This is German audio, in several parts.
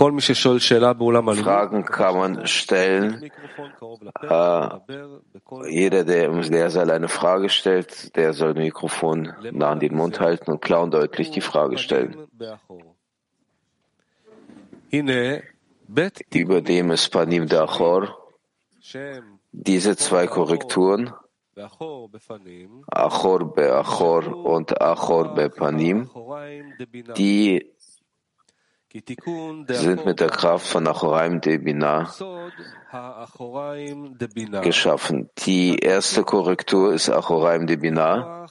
Fragen kann man stellen. Äh, jeder, der im Lehrsaal eine Frage stellt, der soll ein Mikrofon nah an den Mund halten und klar und deutlich die Frage stellen. Über dem ist Panim Dachor. Diese zwei Korrekturen, Achor be Achor und Achor be Panim, die sind mit der Kraft von Achoraim de Binah geschaffen. Die erste Korrektur ist Achoraim de Binah,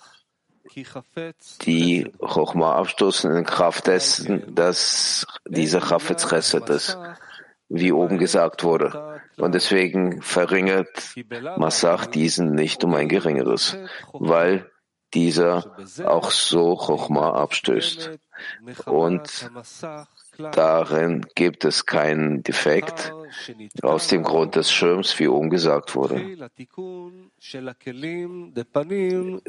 die Chochma abstoßen in Kraft dessen, dass dieser Chafetz Chesed ist, wie oben gesagt wurde. Und deswegen verringert Masach diesen nicht um ein geringeres, weil dieser auch so Chochma abstößt. Und Darin gibt es keinen Defekt aus dem Grund des Schirms, wie oben gesagt wurde.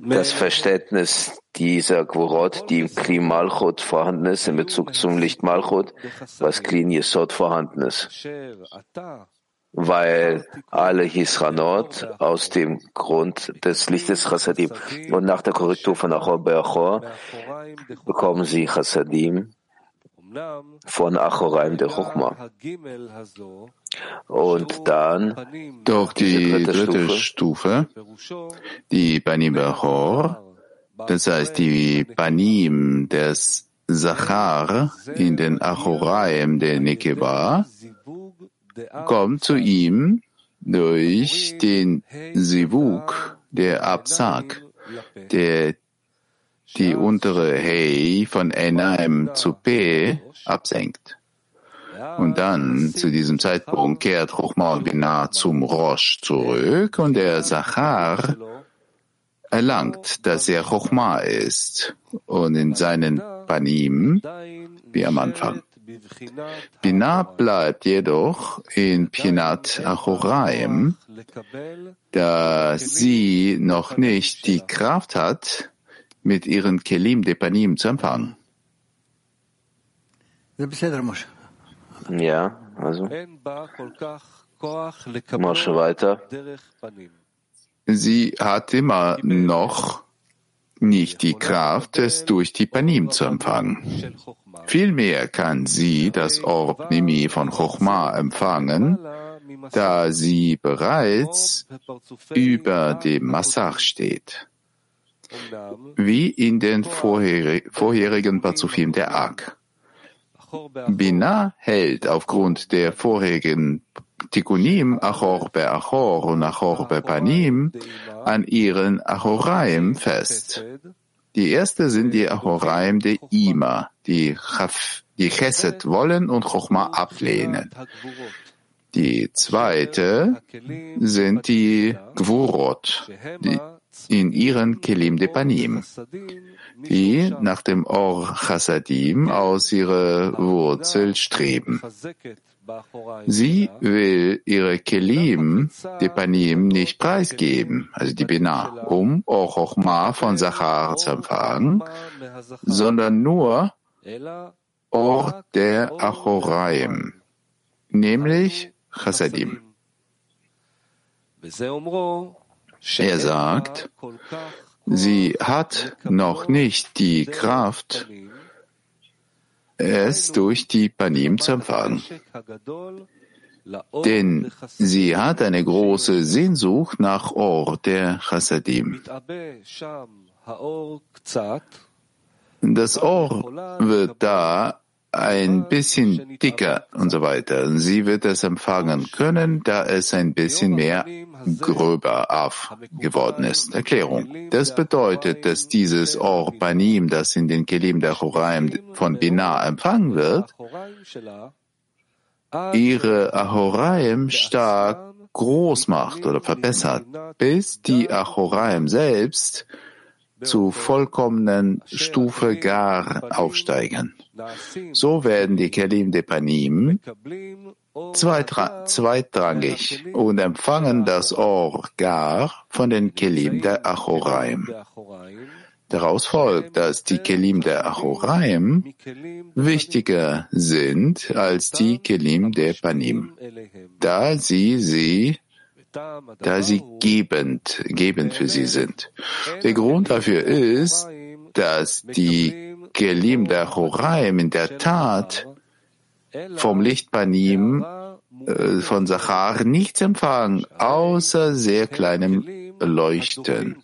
Das Verständnis dieser Gvorot, die im Kli Malchut vorhanden ist, in Bezug zum Licht Malchut, was Kli Yesod vorhanden ist. Weil alle Hisranot aus dem Grund des Lichtes Chassadim und nach der Korrektur von Achor Be'achor bekommen sie Chassadim von Achoraim der Chochma. Und dann doch die dritte, Stufe, die Banim Bechor, das heißt die Banim des Zachar in den Achoraim der Nekeba, kommt zu ihm durch den Sivuk der Absag, der die untere Hey von Enaim zu P absenkt. Und dann, zu diesem Zeitpunkt, kehrt Chochma Binah zum Rosh zurück und der Sachar erlangt, dass er Chochma ist und in seinen Panim, wie am Anfang. Binah bleibt jedoch in Pinat Achoraim, da sie noch nicht die Kraft hat, mit ihren Kelim Depanim zu empfangen. Ja, also. Mosche weiter. Sie hat immer noch nicht die Kraft, es durch die Panim zu empfangen. Vielmehr kann sie das Orb Nimi von Chochma empfangen, da sie bereits über dem Massach steht wie in den vorherigen Pazufim der Ak. Bina hält aufgrund der vorherigen Tikunim Achor be Achor und Achor be Panim an ihren Achoraim fest. Die erste sind die Achoraim der Ima, die, Chaf, die Chesed wollen und Chochma ablehnen. Die zweite sind die Gvurot, die in ihren Kelim de Panim, die nach dem Or Chassadim aus ihrer Wurzel streben. Sie will ihre Kelim de Panim nicht preisgeben, also die Bina, um Or Chochma von Sachar zu empfangen, sondern nur Or der Achoraim, nämlich Chassadim. Er sagt, sie hat noch nicht die Kraft, es durch die Panim zu empfangen. Denn sie hat eine große Sehnsucht nach Or der Chassadim. Das Or wird da ein bisschen dicker und so weiter. Sie wird es empfangen können, da es ein bisschen mehr gröber auf geworden ist. Erklärung. Das bedeutet, dass dieses Or Panim, das in den Kelim der Choraim von Binah empfangen wird, ihre Ahoraim stark groß macht oder verbessert, bis die Achoraim selbst zu vollkommenen Stufe Gar aufsteigen. So werden die Kelim de Panim zweitrangig und empfangen das Or Gar von den Kelim der Achoraim. Daraus folgt, dass die Kelim der Achoraim wichtiger sind als die Kelim der Panim, da sie sie da sie gebend, gebend für sie sind. Der Grund dafür ist, dass die Kelim der Achoraim in der Tat vom Licht Panim äh, von Sachar nichts empfangen, außer sehr kleinem Leuchten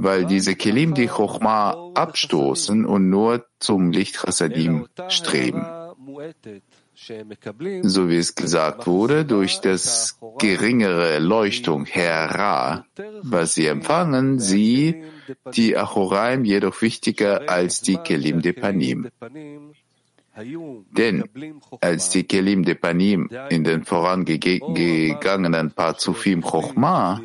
weil diese Kelim die Chochma abstoßen und nur zum Licht Chassadim streben. So wie es gesagt wurde, durch das geringere Leuchtung Hera, was sie empfangen, sie, die Achoraim, jedoch wichtiger als die Kelim de Panim. Denn als die Kelim de Panim in den vorangegangenen Parzufim Chochma,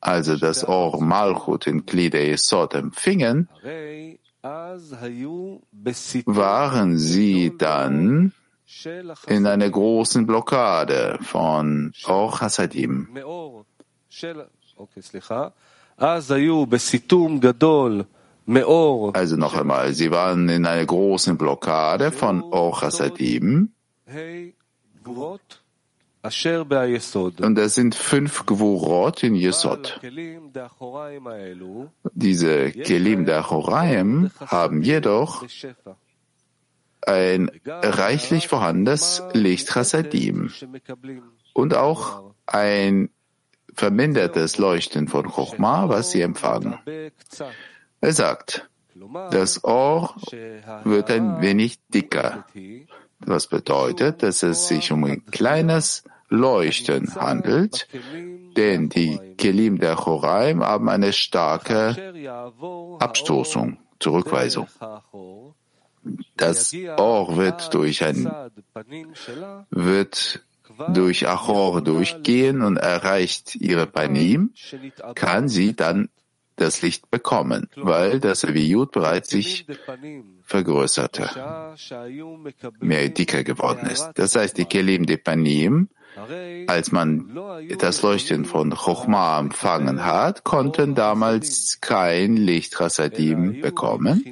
also das Or Malchut in Klide Yesod empfingen, waren sie dann in einer großen Blockade von Or Hasadim. Also noch einmal, sie waren in einer großen Blockade von Or Hasadim. Und das sind fünf Gvurot in Yesod. Diese Kelim der Choraim haben jedoch ein reichlich vorhandenes Licht Chasadim und auch ein vermindertes Leuchten von Chochma, was sie empfangen. Er sagt, das Ohr wird ein wenig dicker, was bedeutet, dass es sich um ein kleines Leuchten handelt, denn die Kelim der Choraim haben eine starke Abstoßung, Zurückweisung. Das Ohr wird durch ein, wird durch Achor durchgehen und erreicht ihre Panim, kann sie dann das Licht bekommen, weil das Aviyut bereits sich vergrößerte, mehr dicker geworden ist. Das heißt, die Kelim de Panim, als man das Leuchten von Chochma empfangen hat, konnten damals kein Licht Rasadim bekommen,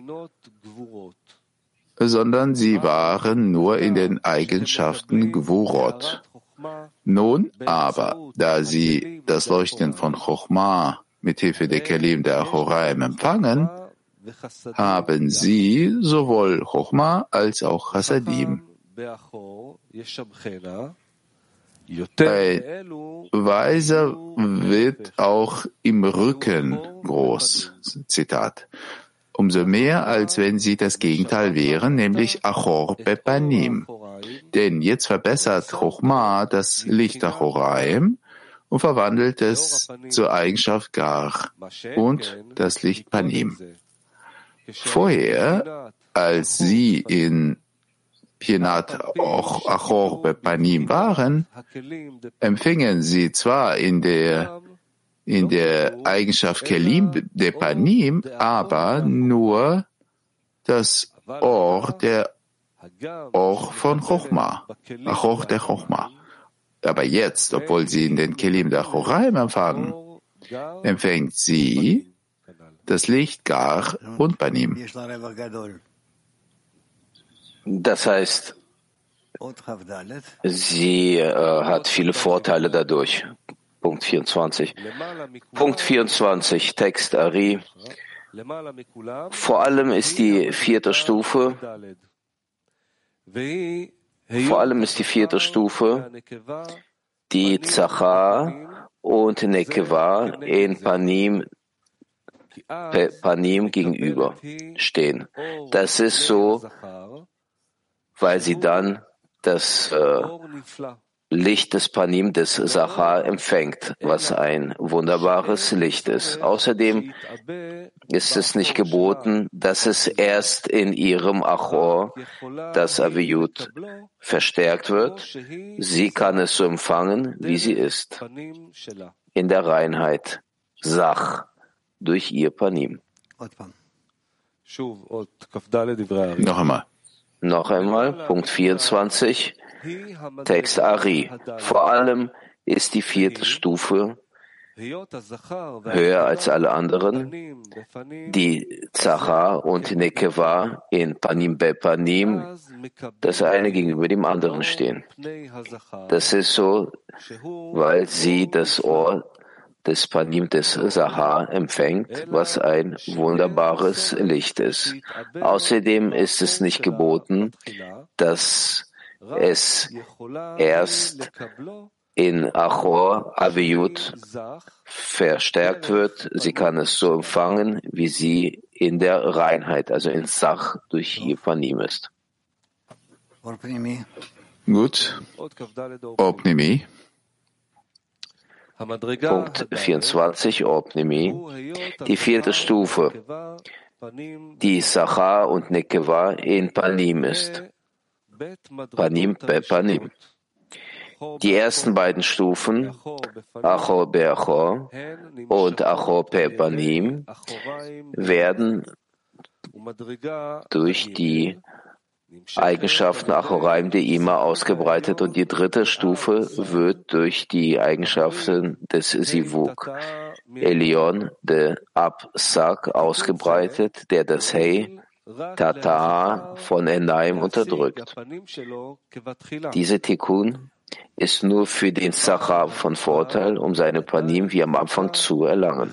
sondern sie waren nur in den Eigenschaften Gvurot. Nun aber, da sie das Leuchten von Chochma mit Hilfe der Kelim der Horaim empfangen, haben sie sowohl Chochma als auch Hasadim. Ein Weiser wird auch im Rücken groß. Zitat. Umso mehr, als wenn sie das Gegenteil wären, nämlich Achor Bepanim. Denn jetzt verbessert Chochma das Licht Achoraim und verwandelt es zur Eigenschaft Gar und das Licht Panim. Vorher, als sie in Pinat Achor Panim waren, empfingen sie zwar in der in der Eigenschaft Kelim de Panim, aber nur das Or der Or von Chochma, Achor der Chochma. Aber jetzt, obwohl sie in den Kelim der Choraim empfangen, empfängt sie das Licht Gar und Panim. Das heißt, sie äh, hat viele Vorteile dadurch. Punkt 24. Punkt 24, Text Ari. Vor allem ist die vierte Stufe vor allem ist die vierte Stufe die Zachar und Nekeva in Panim, Panim gegenüber stehen. Das ist so, weil sie dann das äh, Licht des Panim des Sachar empfängt, was ein wunderbares Licht ist. Außerdem ist es nicht geboten, dass es erst in ihrem Achor, das Aviyut, verstärkt wird. Sie kann es so empfangen, wie sie ist, in der Reinheit, Sach, durch ihr Panim. Noch einmal. Noch einmal, Punkt 24. Text Ari. Vor allem ist die vierte Stufe höher als alle anderen. Die Zachar und Nekeva in Panim Be Panim, das eine gegenüber dem anderen stehen. Das ist so, weil sie das Ohr des Panim des Sahar empfängt, was ein wunderbares Licht ist. Außerdem ist es nicht geboten, dass es erst in Achor Aviyut verstärkt wird. Sie kann es so empfangen, wie sie in der Reinheit, also in Sach, durch ihr Panim ist. Gut. Opnimi. Punkt 24, Opnimi. Die vierte Stufe, die Sachar und Nekeva in Panim ist. Panim be Panim. Die ersten beiden Stufen, Achor be Achor und Achor Panim, werden durch die Eigenschaften Achoraim de Ima ausgebreitet und die dritte Stufe wird durch die Eigenschaften des Sivuk Elion de Absak ausgebreitet, der das Hey Tata von Enaim unterdrückt. Diese Tikkun ist nur für den Sacha von Vorteil, um seine Panim wie am Anfang zu erlangen.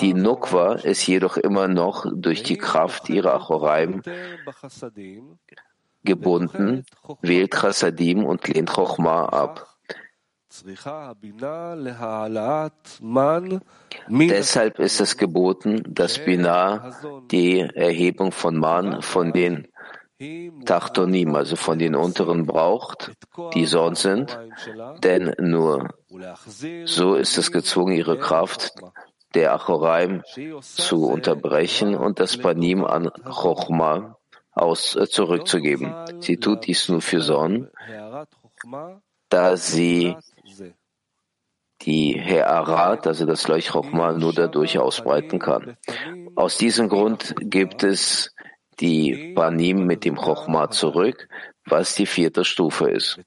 Die Nukwa ist jedoch immer noch durch die Kraft ihrer Achoraim gebunden, wählt Chassadim und lehnt Chochma ab. Deshalb ist es geboten, dass Binah die Erhebung von Man von den Tachtonim, also von den unteren braucht, die sonst sind, denn nur so ist es gezwungen, ihre Kraft der Achoraim zu unterbrechen und das Panim an Chochma aus, äh, zurückzugeben. Sie tut dies nur für Son, da sie die He'arat, also das Leuchtchochma, nur dadurch ausbreiten kann. Aus diesem Grund gibt es die Panim mit dem Chochma zurück, was die vierte Stufe ist.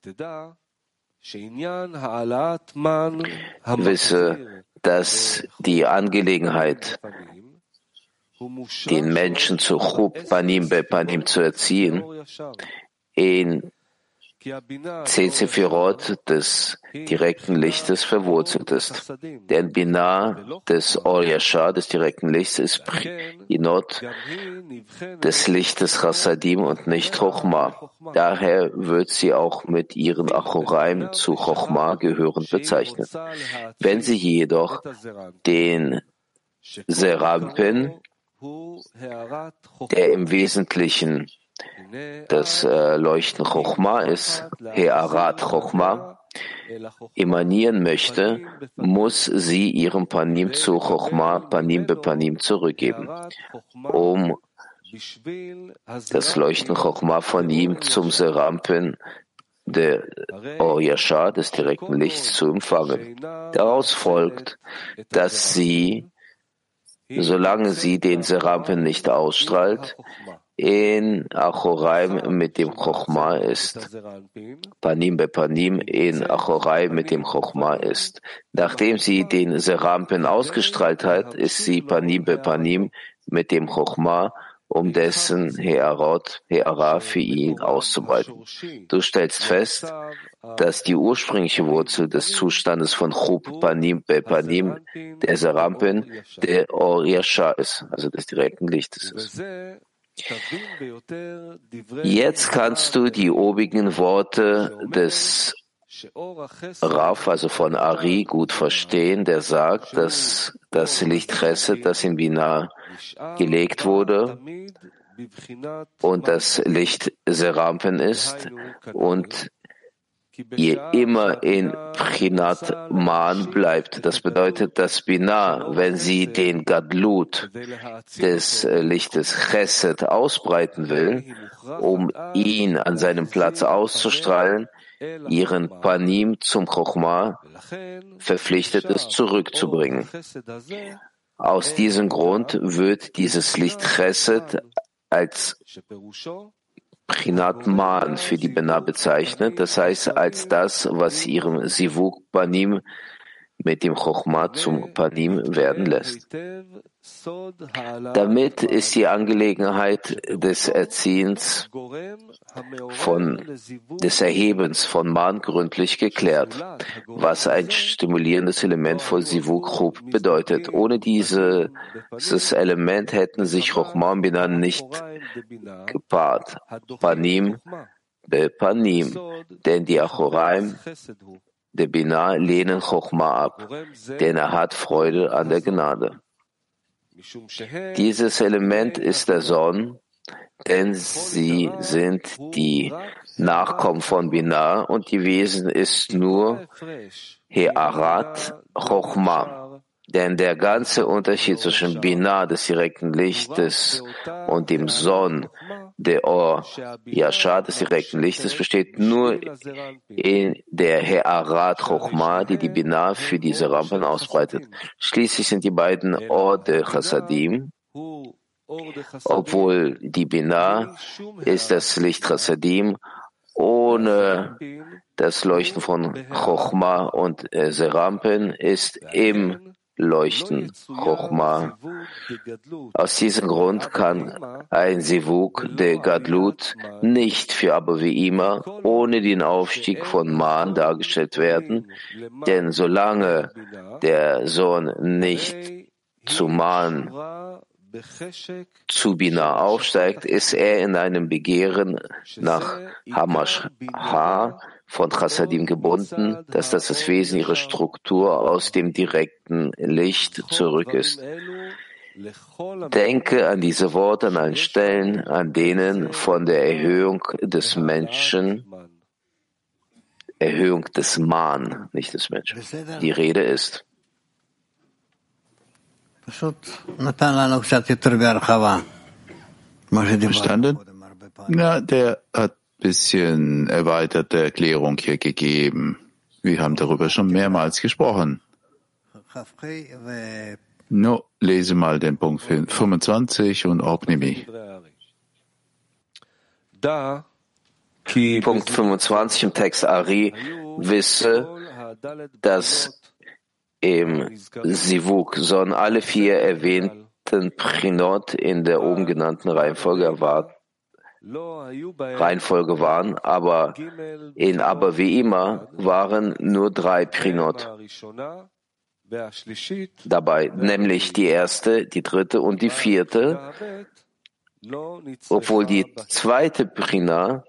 Wisse, dass die Angelegenheit, den Menschen zu Chub Panim Be Panim zu erziehen, in Zezefirot des direkten Lichtes verwurzelt ist. Denn Binah des Or Yashar, des direkten Lichts, ist Prinot des Lichtes Chassadim und nicht Chochma. Daher wird sie auch mit ihren Achoraim zu Chochma gehörend bezeichnet. Wenn sie jedoch den Serampin, der im Wesentlichen das äh, Leuchten Chochma ist, Hearat Chochma, emanieren möchte, muss sie ihrem Panim zu Chochma, Panim be Panim zurückgeben, um das Leuchten Chochma von ihm zum Serampen der Oyasha, des direkten Lichts, zu empfangen. Daraus folgt, dass sie, solange sie den Serampen nicht ausstrahlt, in Achoraim mit dem Chochma ist. Panim be Panim in Achoraim mit dem Chochma ist. Nachdem sie den Serampen ausgestrahlt hat, ist sie Panim be Panim mit dem Chochma, um dessen Hearot, Heara für ihn auszubreiten. Du stellst fest, dass die ursprüngliche Wurzel des Zustandes von Chub Panim be Panim, der Serampen, der Or ist, also des direkten Lichtes ist. Jetzt kannst du die obigen Worte des Raf, also von Ari, gut verstehen, der sagt, dass das Licht Chesed, das in Binah gelegt wurde, und das Licht Serampen ist und ihr immer in Prinat Man bleibt. Das bedeutet, dass Binah, wenn sie den Gadlut des Lichtes Chesed ausbreiten will, um ihn an seinem Platz auszustrahlen, ihren Panim zum Chochma verpflichtet ist, zurückzubringen. Aus diesem Grund wird dieses Licht Chesed als Prinat Man für die Bena bezeichnet, das heißt als das, was ihrem Sivuk Panim mit dem Chochma zum Panim werden lässt. Damit ist die Angelegenheit des Erziehens von, des Erhebens von Man gründlich geklärt, was ein stimulierendes Element von Sivuk Chub bedeutet. Ohne diese, dieses Element hätten sich Chochma und Binah nicht gepaart. Panim be Panim, denn die Achoraim der Binah lehnen Chochma ab, denn er hat Freude an der Gnade. Dieses Element ist der Sohn, denn sie sind die Nachkommen von Binah und die Wesen ist nur Hearat Chochma. Denn der ganze Unterschied zwischen Binah des direkten Lichtes und dem Sohn der Or Yashar des direkten Lichtes besteht nur in der He'arat Chochma, die die Binah für diese Rampen ausbreitet. Schließlich sind die beiden Or de Chassadim, obwohl die Binah ist das Licht Chassadim ohne das Leuchten von Chochma und Serampen ist im leuchten, Chochma. Aus diesem Grund kann ein Sivuk de Gadlut nicht für Abba wie immer ohne den Aufstieg von Man dargestellt werden, denn solange der Sohn nicht zu Man zu Bina aufsteigt, ist er in einem Begehren nach Hamash Ha von Chassadim gebunden, dass das das Wesen ihrer Struktur aus dem direkten Licht zurück ist. Denke an diese Worte an allen Stellen, an denen von der Erhöhung des Menschen, Erhöhung des Man, nicht des Menschen, die Rede ist. Verstanden? Ja, der hat bisschen erweiterte Erklärung hier gegeben. Wir haben darüber schon mehrmals gesprochen. No, lese mal den Punkt 25 und Obnimi. Punkt 25 im Text Ari wisse, dass im Sivuk sollen alle vier erwähnten Prinot in der oben genannten Reihenfolge erwarten Reihenfolge waren, aber in Aber wie immer waren nur drei Prinot dabei, nämlich die erste, die dritte und die vierte, obwohl die zweite Prina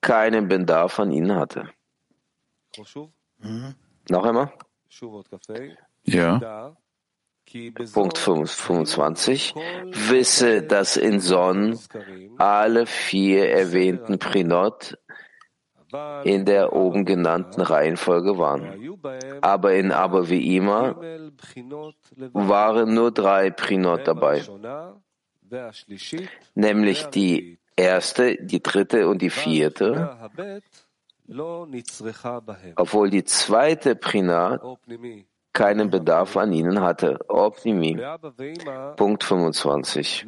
keinen Bedarf an ihnen hatte. Mhm. Noch einmal? Ja. Punkt 25. Wisse, dass in Son alle vier erwähnten Prinot in der oben genannten Reihenfolge waren. Aber in Aber wie waren nur drei Prinot dabei, nämlich die erste, die dritte und die vierte, obwohl die zweite Prinat keinen Bedarf an ihnen hatte. Opnimi. Punkt 25.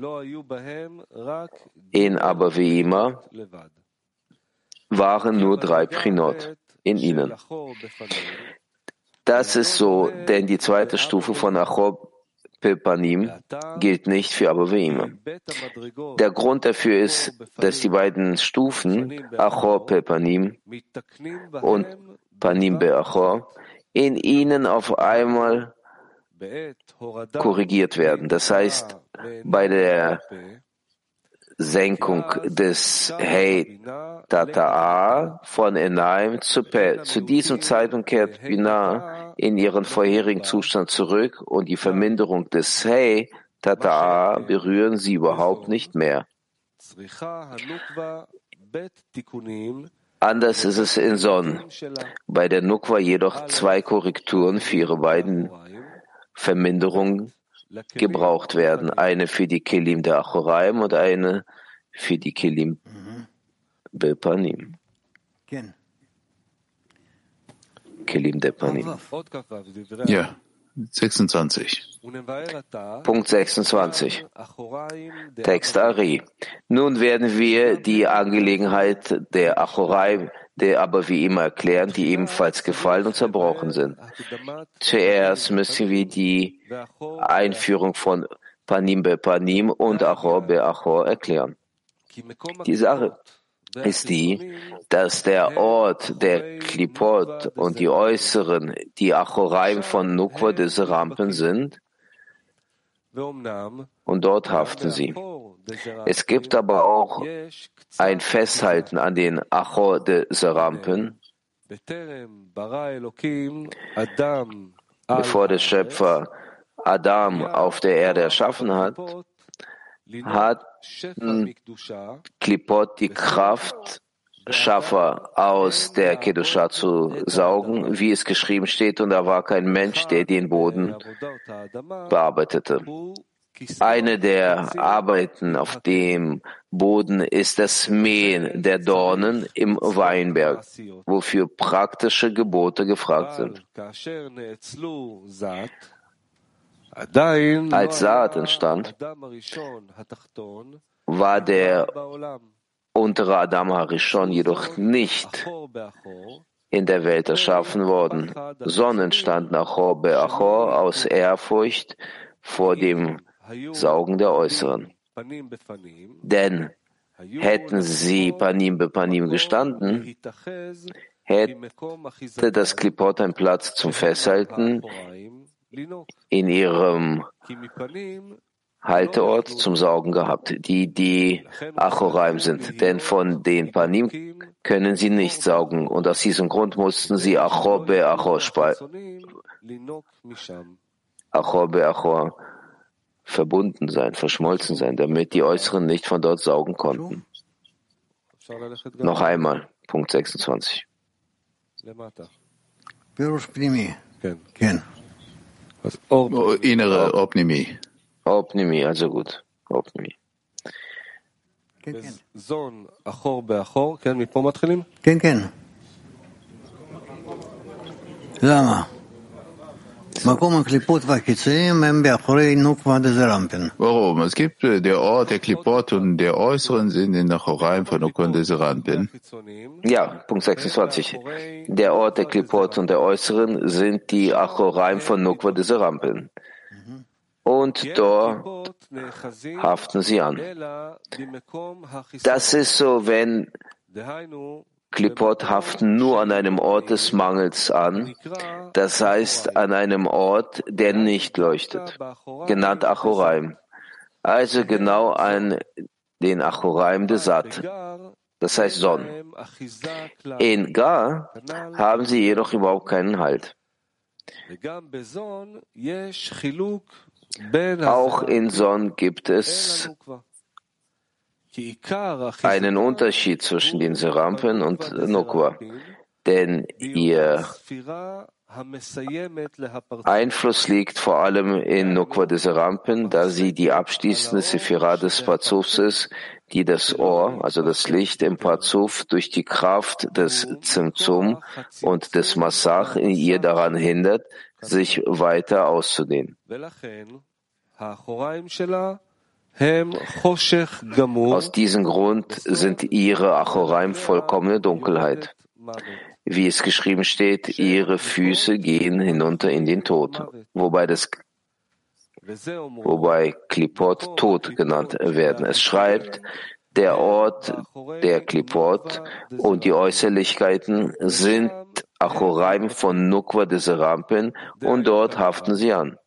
In aber wie immer waren nur drei Prinot in ihnen. Das ist so, denn die zweite Stufe von Achob Pepanim gilt nicht für Abaveima. Der Grund dafür ist, dass die beiden Stufen Achor Pepanim und Panim Beachor in ihnen auf einmal korrigiert werden. Das heißt, bei der Senkung des Hey Tata'a von Enaim zu Pet. Zu diesem Zeitpunkt kehrt Binah in ihren vorherigen Zustand zurück und die Verminderung des Hey Tata'a berühren sie überhaupt nicht mehr. Anders ist es in Son. Bei der Nukwa jedoch zwei Korrekturen für ihre beiden Verminderungen gebraucht werden. Eine für die Kelim der Achoraim und eine für die Kelim Bepanim. Kelim der Panim. Ja, 26. Punkt 26. Text Ari. Nun werden wir die Angelegenheit der Achorai, der aber wie immer erklären, die ebenfalls gefallen und zerbrochen sind. Zuerst müssen wir die Einführung von Panim be Panim und Achor be Achor erklären. Die Sache ist die, dass der Ort der Klipot und die äußeren, die Achoraim von Nukwa des Rampen sind, und dort haften sie. Es gibt aber auch ein Festhalten an den Achor des Rampen, bevor der Schöpfer Adam auf der Erde erschaffen hat, hat Klipot die Kraft, Schaffer aus der Kedusha zu saugen, wie es geschrieben steht, und da war kein Mensch, der den Boden bearbeitete. Eine der Arbeiten auf dem Boden ist das Mähen der Dornen im Weinberg, wofür praktische Gebote gefragt sind. Als Saat entstand, war der untere Adam Harishon jedoch nicht in der Welt erschaffen worden, sondern entstand Achor Beachor aus Ehrfurcht vor dem Saugen der Äußeren. Denn hätten sie Panim be Panim gestanden, hätte das Klipot einen Platz zum Festhalten in ihrem Halteort zum Saugen gehabt, die die Achoraim sind. Denn von den Panim können sie nicht saugen. Und aus diesem Grund mussten sie Achor be be Achor verbunden sein, verschmolzen sein, damit die Äußeren nicht von dort saugen konnten. Noch einmal, Punkt 26. אז אור או אינר או פנימי. או פנימי, הזוגות, או פנימי. כן, כן. זון, אחור באחור, כן, מפה מתחילים? כן, כן. למה? Warum? Es gibt äh, der Ort der Klipot und der Äußeren sind in der Choraim von und Deserampen. Ja, Punkt 26. Der Ort der Klipot und der Äußeren sind die Achoraim von Nukwa des Rampen. Und dort haften sie an. Das ist so, wenn Klipot haften nur an einem Ort des Mangels an, das heißt an einem Ort, der nicht leuchtet, genannt Achoraim. Also genau an den Achoraim de Sat, das heißt Sonn. In Gar haben sie jedoch überhaupt keinen Halt. Auch in Son gibt es einen Unterschied zwischen den Serampen und Nukwa, denn ihr Einfluss liegt vor allem in Nukwa des Serampen, da sie die abschließende Sephira des Pazufs ist, die das Ohr, also das Licht im Pazuf, durch die Kraft des Zimtzum und des Massach in ihr daran hindert, sich weiter auszudehnen. Aus diesem Grund sind ihre Achoraim vollkommene Dunkelheit. Wie es geschrieben steht, ihre Füße gehen hinunter in den Tod, wobei das wobei Klipot Tod genannt werden. Es schreibt, der Ort der Klipot und die Äußerlichkeiten sind Achoraim von Nukwa des Rampen und dort haften sie an.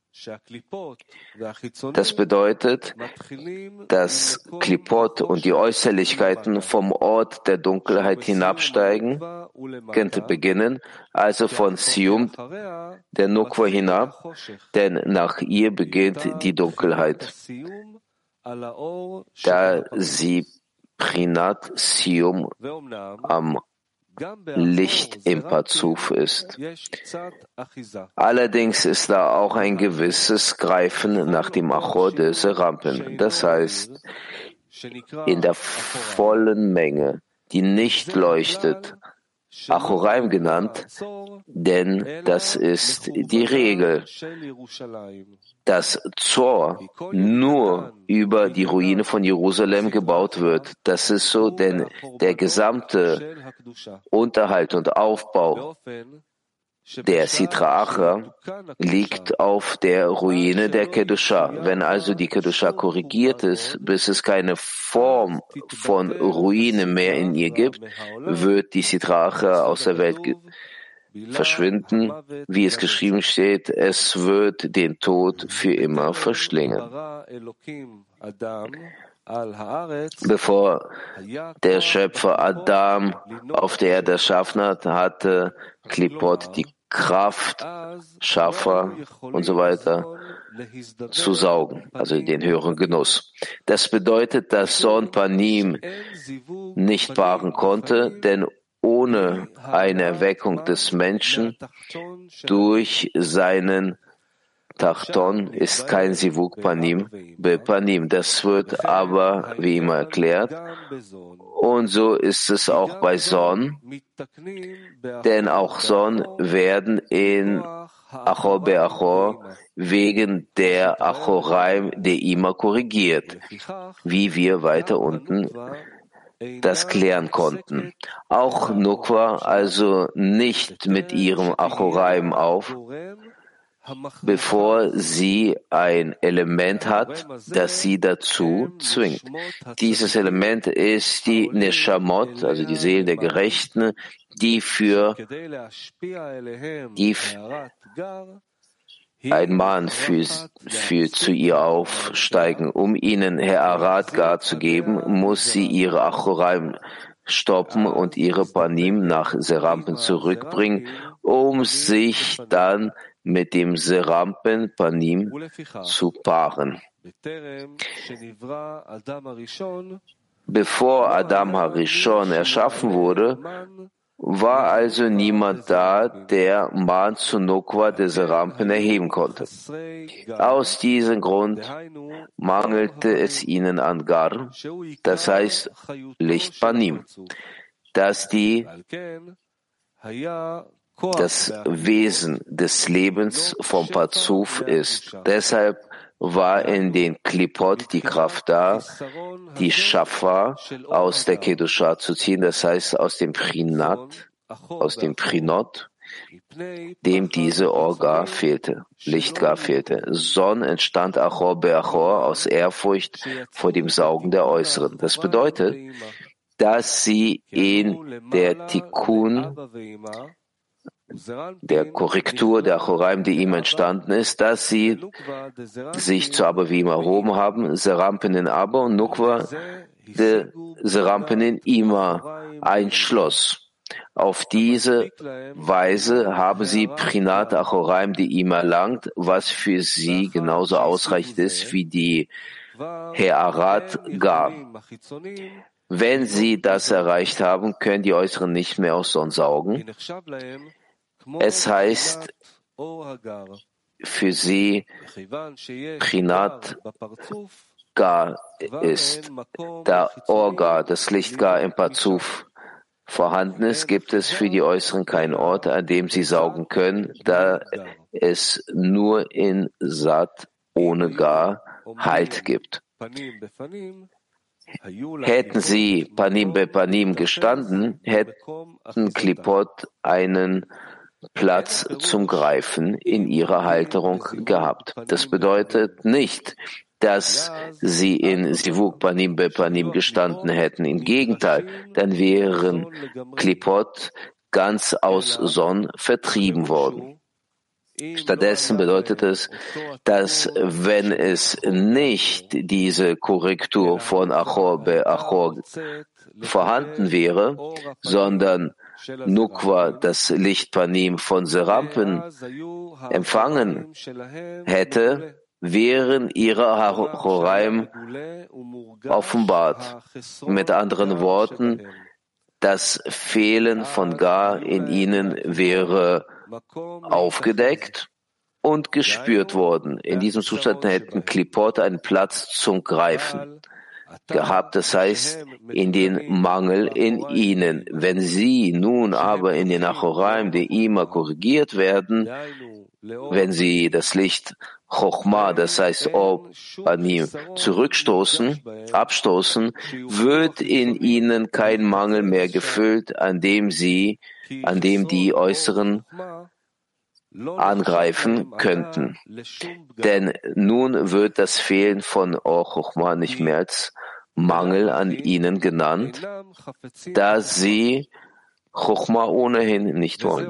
Das bedeutet, dass Klipot und die Äußerlichkeiten vom Ort der Dunkelheit hinabsteigen, könnte beginnen, also von Sium der Nukwa hinab, denn nach ihr beginnt die Dunkelheit, da sie Prinat Sium am Licht im Pazuf ist. Allerdings ist da auch ein gewisses Greifen nach dem Achor des Serampen. Das heißt, in der vollen Menge, die nicht leuchtet, Achoraim genannt, denn das ist die Regel, dass Zor nur über die Ruine von Jerusalem gebaut wird. Das ist so, denn der gesamte Unterhalt und Aufbau der Sitra Achra liegt auf der Ruine der Kedusha. Wenn also die Kedusha korrigiert ist, bis es keine Form von Ruine mehr in ihr gibt, wird die Sitra Achra aus der Welt verschwinden, wie es geschrieben steht, es wird den Tod für immer verschlingen. Bevor der Schöpfer Adam auf der Erde erschaffen hat, hatte Klipot die Kraft, Schaffer und so weiter zu saugen, also den höheren Genuss. Das bedeutet, dass Son Panim nicht paaren konnte, denn ohne eine Erweckung des Menschen durch seinen Tachton ist kein Sivuk Panim Bepanim. Das wird aber wie immer erklärt. Und so ist es auch bei Son, denn auch Son werden in Achor Beachor wegen der Achoraim de Ima korrigiert, wie wir weiter unten das klären konnten. Auch Nukwa also nicht mit ihrem Achoraim auf, bevor sie ein Element hat, das sie dazu zwingt. Dieses Element ist die Neshamot, also die Seele der Gerechten, die für die ein Mann für, für zu ihr aufsteigen. Um ihnen Herr Arad gar zu geben, muss sie ihre Achoraim stoppen und ihre Panim nach Serampen zurückbringen, um sich dann mit dem Serampen Panim zu paaren. Bevor Adam Harishon erschaffen wurde, war also niemand da, der Man zu Nukwa des Rampen erheben konnte. Aus diesem Grund mangelte es ihnen an Gar, das heißt Licht Panim, dass die das Wesen des Lebens vom Pazuf ist. Deshalb war in den Klipot die Kraft da, die Schafa aus der Kedusha zu ziehen, das heißt aus dem Prinat, aus dem Prinot, dem diese Orga fehlte, Lichtgar fehlte. Son entstand Achor Beachor aus Ehrfurcht vor dem Saugen der Äußeren. Das bedeutet, dass sie in der Tikkun der Korrektur der Achoraim, die ihm entstanden ist, dass sie sich zu Abavim erhoben haben, Serampen in Abba und Nukwa de Serampen in Ima einschloss. Auf diese Weise haben sie Prinat Achoraim, die ihm erlangt, was für sie genauso ausreichend ist wie die He'arat Gar. Wenn sie das erreicht haben, können die Äußeren nicht mehr aus Sonn saugen. Es heißt für sie Prinat Gar ist, da Orga, das Licht Gar im Pazuf vorhanden ist, gibt es für die Äußeren keinen Ort, an dem sie saugen können, da es nur in Sat ohne Gar Halt gibt. Hätten sie Panim be Panim gestanden, hätten Klipot einen Platz zum Greifen in ihrer Halterung gehabt. Das bedeutet nicht, dass sie in Sivuk Panim Bepanim gestanden hätten. Im Gegenteil, dann wären Klipot ganz aus Son vertrieben worden. Stattdessen bedeutet es, dass wenn es nicht diese Korrektur von Achor be Achor vorhanden wäre, sondern Nukwa, das Lichtpanim von Serampen, empfangen hätte, wären ihre Hachoraim offenbart. Mit anderen Worten, das Fehlen von Gar in ihnen wäre aufgedeckt und gespürt worden. In diesem Zustand hätten Klipot einen Platz zum Greifen gehabt, das heißt in den Mangel in ihnen. Wenn sie nun aber in den Achoraim der Ima korrigiert werden, wenn sie das Licht Chochma, das heißt Ob Anim, zurückstoßen, abstoßen, wird in ihnen kein Mangel mehr gefüllt, an dem sie, an dem die äußeren angreifen könnten. Denn nun wird das Fehlen von Or Chochma nicht mehr als Mangel an ihnen genannt, da sie Chochma ohnehin nicht wollen.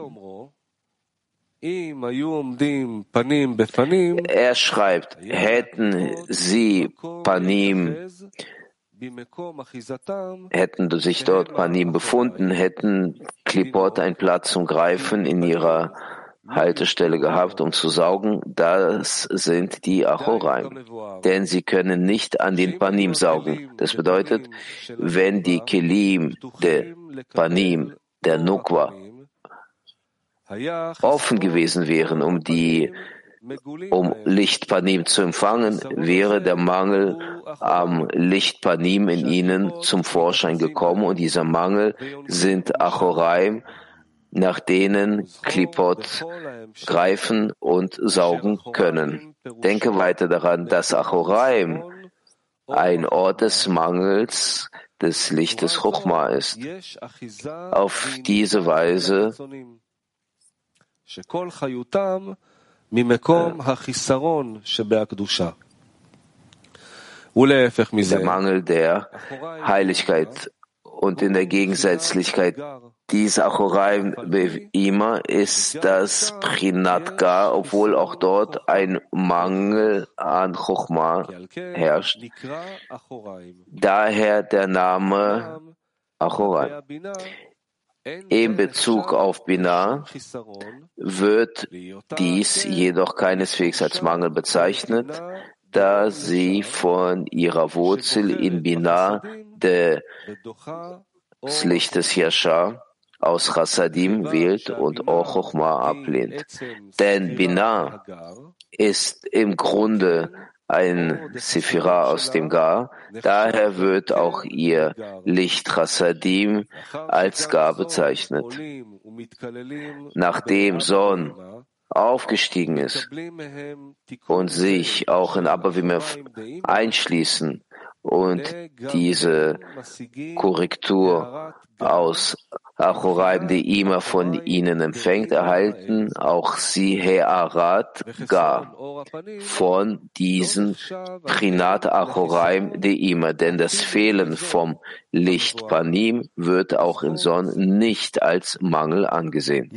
Er schreibt, hätten sie Panim, hätten sich dort Panim befunden, hätten Klipot einen Platz zum Greifen in ihrer Haltestelle gehabt, um zu saugen, das sind die Achoraim. Denn sie können nicht an den Panim saugen. Das bedeutet, wenn die Kelim der Panim, der Nukwa, offen gewesen wären, um die um Lichtpanim zu empfangen, wäre der Mangel am Lichtpanim in ihnen zum Vorschein gekommen und dieser Mangel sind Achoraim, nach denen Klipot greifen und saugen können. Denke weiter daran, dass Achoraim ein Ort des Mangels des Lichtes Chochma ist. Auf diese Weise der Mangel der Heiligkeit und in der Gegensätzlichkeit dieser Achoraim Beima ist das Prinatga, obwohl auch dort ein Mangel an Chochma herrscht. Daher der Name Achoraim. In Bezug auf Binah wird dies jedoch keineswegs als Mangel bezeichnet, da sie von ihrer Wurzel in Binah des Lichtes Yashar aus Chassadim wählt und Or ablehnt. Denn Binah ist im Grunde ein Sephira aus dem Gar, daher wird auch ihr Licht Chassadim als Gar bezeichnet. Nachdem Son aufgestiegen ist und sich auch in Abavimev einschließen und diese Korrektur aus Achoraim, die immer von ihnen empfängt, erhalten auch sie Hearat Gar von diesen Prinat Achoraim die immer, denn das Fehlen vom Licht Panim wird auch in Son nicht als Mangel angesehen.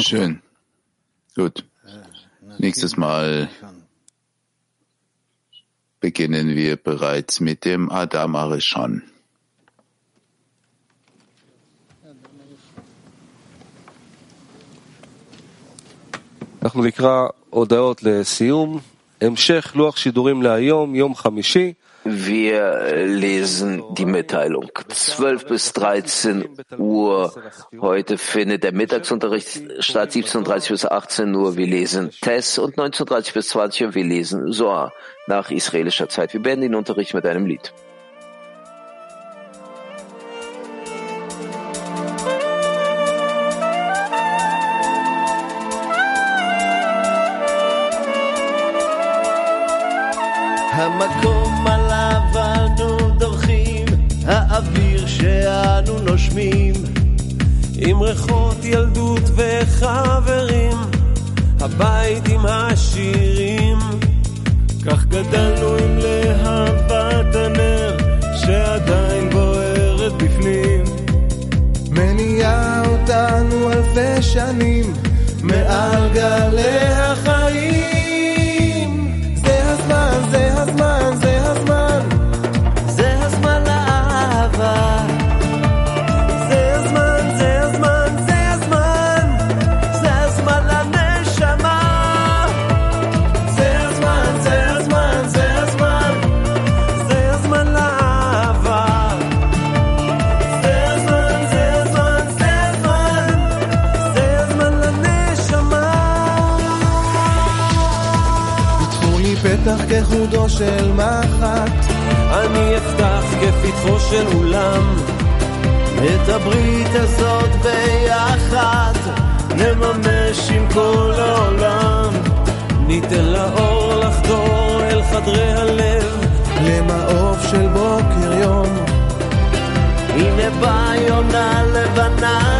Schön. Gut. Nächstes Mal beginnen wir bereits mit dem Adam Arishon. אנחנו נקרא הודעות לסיום. המשך לוח שידורים להיום, יום חמישי. Wir lesen die Mitteilung. 12 bis 13 Uhr. Heute findet der Mittagsunterricht statt. 17.30 bis 18 Uhr. Wir lesen Tess und 19.30 bis 20 Uhr. Wir lesen Soa nach israelischer Zeit. Wir beenden den Unterricht mit einem Lied. Muhammad ילדות וחברים, הבית עם השירים. של מחט, אני אפתח כפתחו של אולם, את הברית הזאת ביחד, נממש עם כל העולם. ניתן לאור לחדור אל חדרי הלב, למעוף של בוקר יום. הנה באה יונה לבנה